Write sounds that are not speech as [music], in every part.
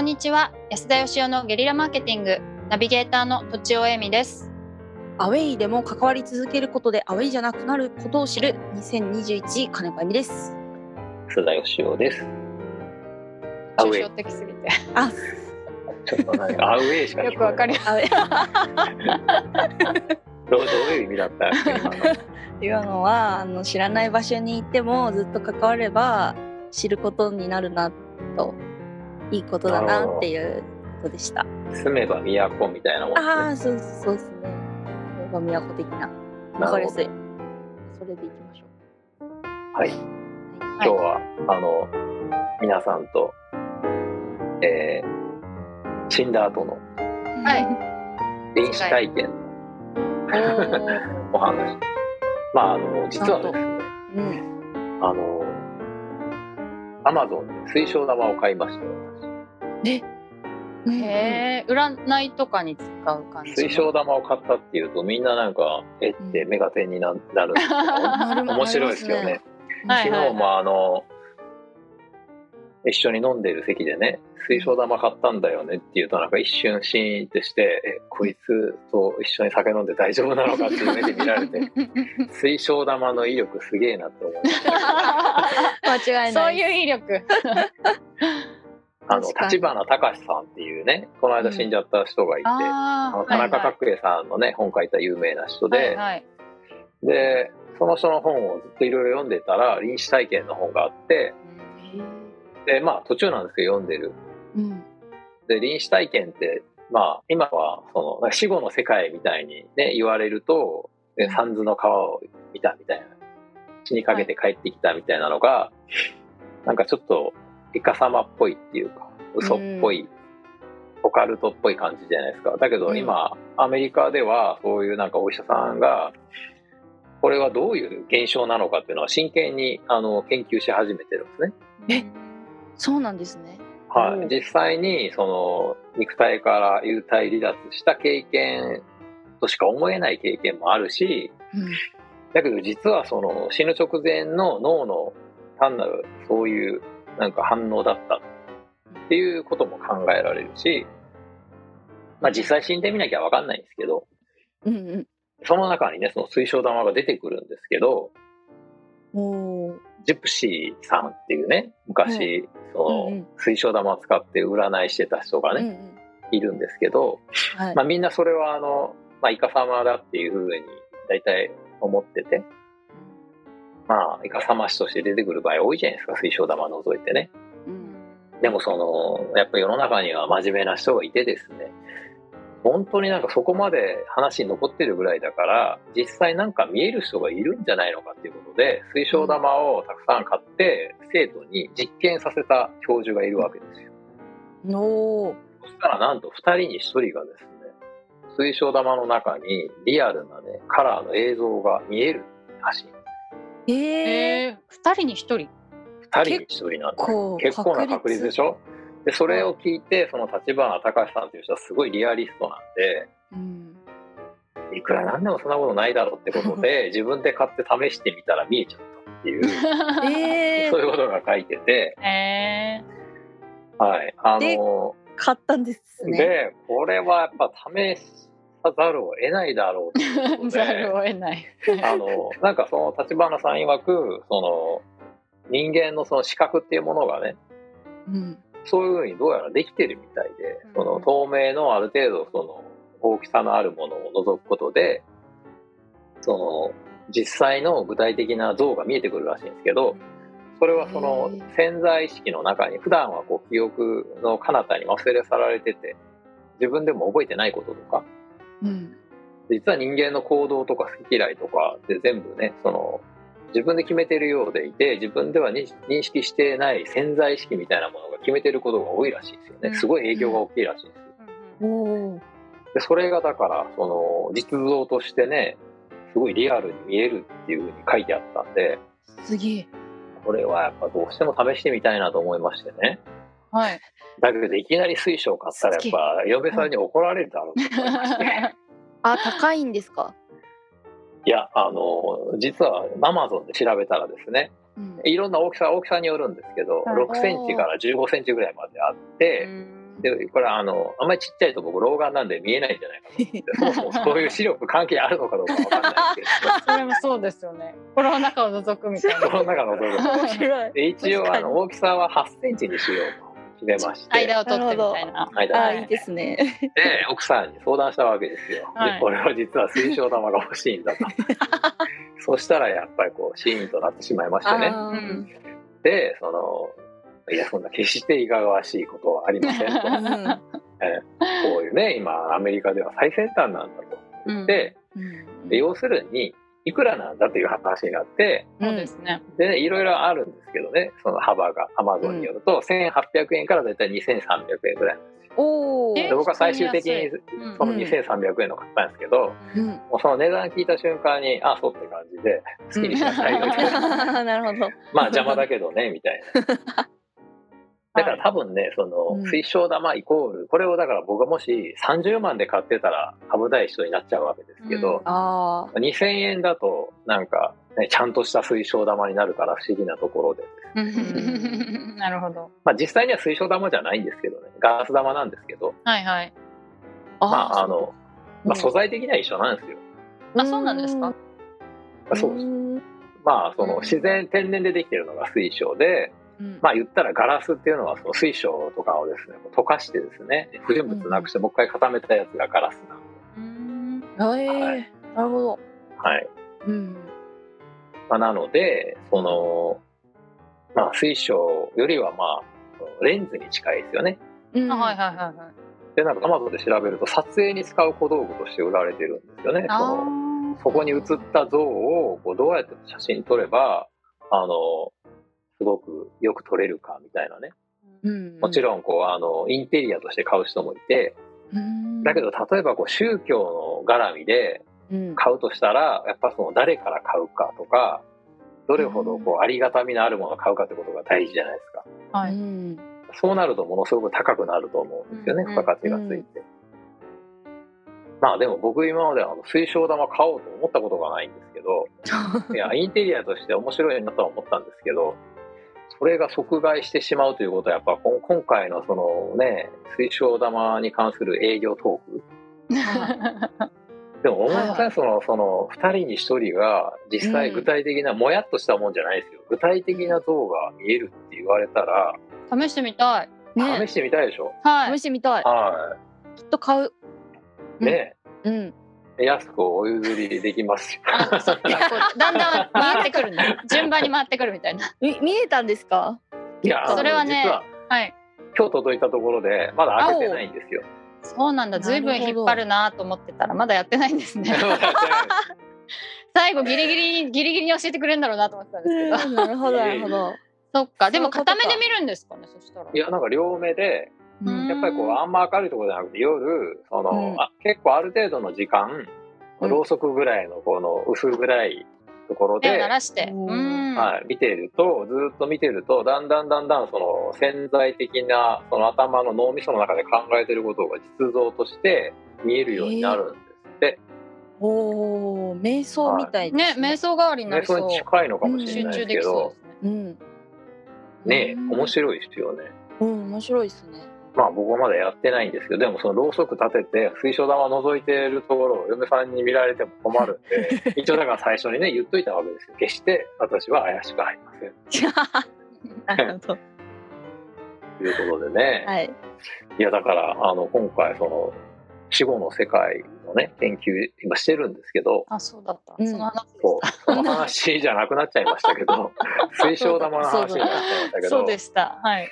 こんにちは。安田義雄のゲリラマーケティング。ナビゲーターのとちおえみです。アウェイでも関わり続けることでアウェイじゃなくなることを知る2021金子恵美です。須田義雄です。アウェイ。抽象。的すぎて。あ、ちょっとなんかアウェイしかよくわかりアウェイ。[laughs] どういう意味だった？今の [laughs] はあの知らない場所に行ってもずっと関われば知ることになるなといいことだなっていうことでした。住めば都みたいなもんああ、ですそうそうですね。これが都的な。ね。わかりやすい。それでいきましょほどはい。う。今日は、あの皆さんと、えー、死んだ後のはい臨死体験おーの [laughs] お話。まああの実はですね、うん。あのアマゾンで水晶玉を買いました。よ。私うん。へえ占いとかに使う感じの。水晶玉を買ったっていうとみんななんかえって目が点にな [laughs] なるんですけど、面白いですよね。はい。昨日もあの一緒に飲んでる席でね水晶玉買ったんだよねって言うとなんか一瞬シーンってしてえこいつと一緒に酒飲んで大丈夫なのかっていう目で見られて [laughs] 水晶玉の威力すげえなって思いました間違いない。そういう威力。あの立花隆さんっていうねこの間死んじゃった人がいて、ああの田中角栄さんのね本書いた有名な人で、はいはい。でその人の本をずっといろいろ読んでたら臨死体験の本があってでまあ途中なんですけど読んでるうん。で臨死体験ってまあ今はその死後の世界みたいにね言われるとで三途の川を見たみたいな死にかけて帰ってきたみたいなのが、なんかちょっとイカ様っぽいっていうか嘘っぽい、オカルトっぽい感じじゃないですかだけど今、アメリカではそういうなんかお医者さんがこれはどういう現象なのかっていうのは真剣にあの研究し始めてるんですね。えそうなんですね。はい、実際にその肉体から幽体離脱した経験としか思えない経験もあるしうん。だけど実はその死ぬ直前の脳の単なるそういうなんか反応だったっていうことも考えられるし、まあ、実際死んでみなきゃ分かんないんですけどうんうん。その中にねその水晶玉が出てくるんですけどジプシーさんっていうね昔、その水晶玉を使って占いしてた人がね。いるんですけど、はい。まあ、みんなそれはあの、まあ、イカ様だっていうふうに大体思ってて、まあ、イカ様師として出てくる場合多いじゃないですか、水晶玉除いてね。うんでもその、やっぱ世の中には真面目な人がいてですね、本当になんかそこまで話に残ってるぐらいだから、実際なんか見える人がいるんじゃないのかっていうことで、水晶玉をたくさん買って、生徒に実験させた教授がいるわけですよ。おーそしたらなんと2人に1人がですね、水晶玉の中にリアルなね、カラーの映像が見えるらしい。えー、えー、二人に一人？2人に1人なんです。結構な確率でしょ？で、それを聞いて、その立花隆さんという人はすごいリアリストなんで、うん。いくらなんでもそんなことないだろうってことで、[laughs] 自分で買って試してみたら見えちゃったっていう、[laughs] えー、そういうことが書いてて、えはい。あでの、買ったんですね。で、これはやっぱ試さざるを得ないだろうということー、[laughs] ざるで、を得ないあの、なんかその立花さん曰く、その、人間のその視覚っていうものがね、うん。そういうふうにどうやらできてるみたいで、その透明のある程度その大きさのあるものを除くことで、その実際の具体的な像が見えてくるらしいんですけど、それはその潜在意識の中に普段はこう記憶の彼方に忘れ去られてて、自分でも覚えてないこととか、うん。実は人間の行動とか好き嫌いとかで全部ね、その自分で決めてるようでいて、自分では認認識していない潜在意識みたいなものが決めてることが多いらしいですよね。うんすごい影響が大きいらしいんですよ。おーで、それがだから、その実像としてね、すごいリアルに見えるっていうふうに書いてあったんで、すげえ。これはやっぱどうしても試してみたいなと思いましてね。はいだけどいきなり水晶買ったらやっぱ嫁さんに怒られるだろうと思いまして。[laughs] あ、高いんですか？いや、あの、実はアマゾンで調べたらですね、うん。いろんな大きさ、大きさによるんですけど、はい6センチから15センチぐらいまであって、でこれはあのあんまりちっちゃいと僕老眼なんで見えないんじゃないかと思って [laughs] そもそもそういう視力関係あるのかどうかわかんないですけどそれもそうですよね。心の中を覗くみたいな。この中の部分面白い。で一応あの大きさは8センチにしようと決めまして間を取ってみたいな。間あ、いいですね。で奥さんに相談したわけですよ。はいでこれは実は水晶玉が欲しいんだと。[laughs] そしたらやっぱりこうシーンとなってしまいましてね。でそのいやそんな決していかがわしいことはありませんと。[laughs] うんこういうね今アメリカでは最先端なんだとうんでうんで要するにいくらなんだという話になってそうですね。でいろいろあるんですけどね。その幅が。アマゾンによると、1800円からだいたい2300円ぐらいなんですよ。おで僕は最終的にうんその2300円の買ったんですけど、うん。もうその値段聞いた瞬間にあそうって感じで好きにしなさいよみたいな。[laughs] なるほど。まあ邪魔だけどねみたいな。[laughs] だから多分ね、そのうん水晶玉イコール、これをだから僕がもし30万で買ってたら危ない人になっちゃうわけですけど、ああ。2000円だとなんか、ね、ちゃんとした水晶玉になるから不思議なところで。[laughs] なるほど。まあ実際には水晶玉じゃないんですけどね、ガラス玉なんですけど、はいはい。まああの、まあ、素材的には一緒なんですよ。あそうなんですかそうです。んまあそうんの自然、天然でできてるのが水晶で、うんまあ言ったらガラスっていうのはその水晶とかをですね、溶かしてですね、不純物なくしてもう一回固めたやつがガラスなんでうんええはいなるほど。はい。うん。まあ、なので、その、まあ水晶よりはまあ、レンズに近いですよね。うんあはいはいはいはい。で、なんか Amazon で調べると撮影に使う小道具として売られてるんですよね。そあのーそこに写った像をこうどうやって写真撮れば、あの、すごくよく撮れるかみたいなね。うん。もちろん、こう、あの、インテリアとして買う人もいて、うん。だけど、例えばこう、宗教の絡みでうん。買うとしたら、やっぱその誰から買うかとか、どれほどこう、ありがたみのあるものを買うかってことが大事じゃないですか。はい。うん。そうなるとものすごく高くなると思うんですよね、うん付加価値がついて。まあでも僕今まであの水晶玉買おうと思ったことがないんですけど、[laughs] いや、インテリアとして面白いなとは思ったんですけど、それが即買いしてしまうということは、やっぱこん今回のそのね、水晶玉に関する営業トーク、[laughs] でも思いません、その、その、二人に一人が実際具体的な、もやっとしたもんじゃないですよ。具体的な像が見えるって言われたら、試してみたい。ね試してみたいでしょ？はい試。してみたい。はきっと買う。い。ねうん。安くお譲りできますよ。あそっかこうだんだん回ってくるんだ。順番に回ってくるみたいな。[laughs] み見えたんですか？いや、それはね実ははい。今日届いたところで、まだ開けてないんですよ。そうなんだ。ずいぶん引っ張るなと思ってたらまだやってないんですね。[laughs] 最後ギリギリギリギリに教えてくれるんだろうなと思ってたんですけど。なるほどなるほど。[laughs] そっか。でも片目で見るんですかね。そしたら。いや、なんか両目で、うんやっぱりこう、あんま明るいところじゃなくて、夜、その、うんあ結構ある程度の時間、うんろうそくぐらいのこの薄暗いところ手をで。はい、見てると、ずっと見てると、だんだんだんだんその潜在的な、その頭の脳みその中で考えてることが実像として見えるようになるんですって。おお、瞑想みたいねです瞑想代わりになね、りそ。そうれに近いのかもしれ集ないで中できそうすけどで、すね。うん。ね、うん面白いですよね。うん、面白いですね。まあ僕はまだやってないんですけど、でもそのろうそく立てて水晶玉覗いてるところを嫁さんに見られても困るんで、[laughs] 一応だから最初にね、言っといたわけですよ。決して私は怪しくありません。[laughs] なるほど。ということでね。はい。いやだから、あの、今回その、死後の世界のね、研究今してるんですけど、あ、そうだった。うんその話でそう、その話じゃなくなっちゃいましたけど、[laughs] 水晶玉の話になっちゃいましたけどそう、でした。はい。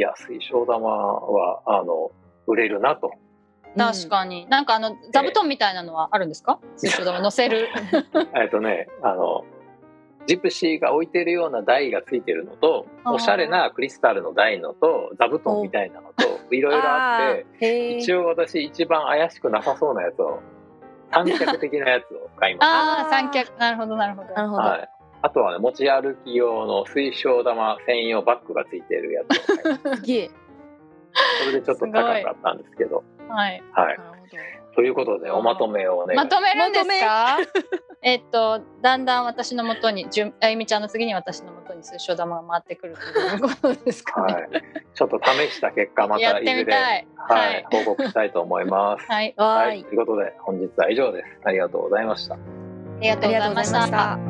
いや、水晶玉は、あの、売れるなと。確かに。なんかあの座布団みたいなのはあるんですか？水晶玉乗せる？[laughs] えっとね、あの、ジプシーが置いてるような台がついてるのと、おしゃれなクリスタルの台のと、座布団みたいなのと、いろいろあって。一応私一番怪しくなさそうなやつを、三脚的なやつを買いましああ、あー三脚。なるほどなるほど。なるほた。ど。はい。あとはね、持ち歩き用の水晶玉専用バッグがついてるやつを買いました。すげえ。それでちょっと高かったんですけど、はい。はい。なるほど。ということでおまとめをお願いしまとめるんですか？えっとだんだん私のもとにじゅあゆみちゃんの次に私のもとに数章玉が回ってくるということですかね、はい、ちょっと試した結果またやっていずれみたいはい、はい報告したいと思います。はいはいい、ということで本日は以上です。ありがとうございました。ありがとうございました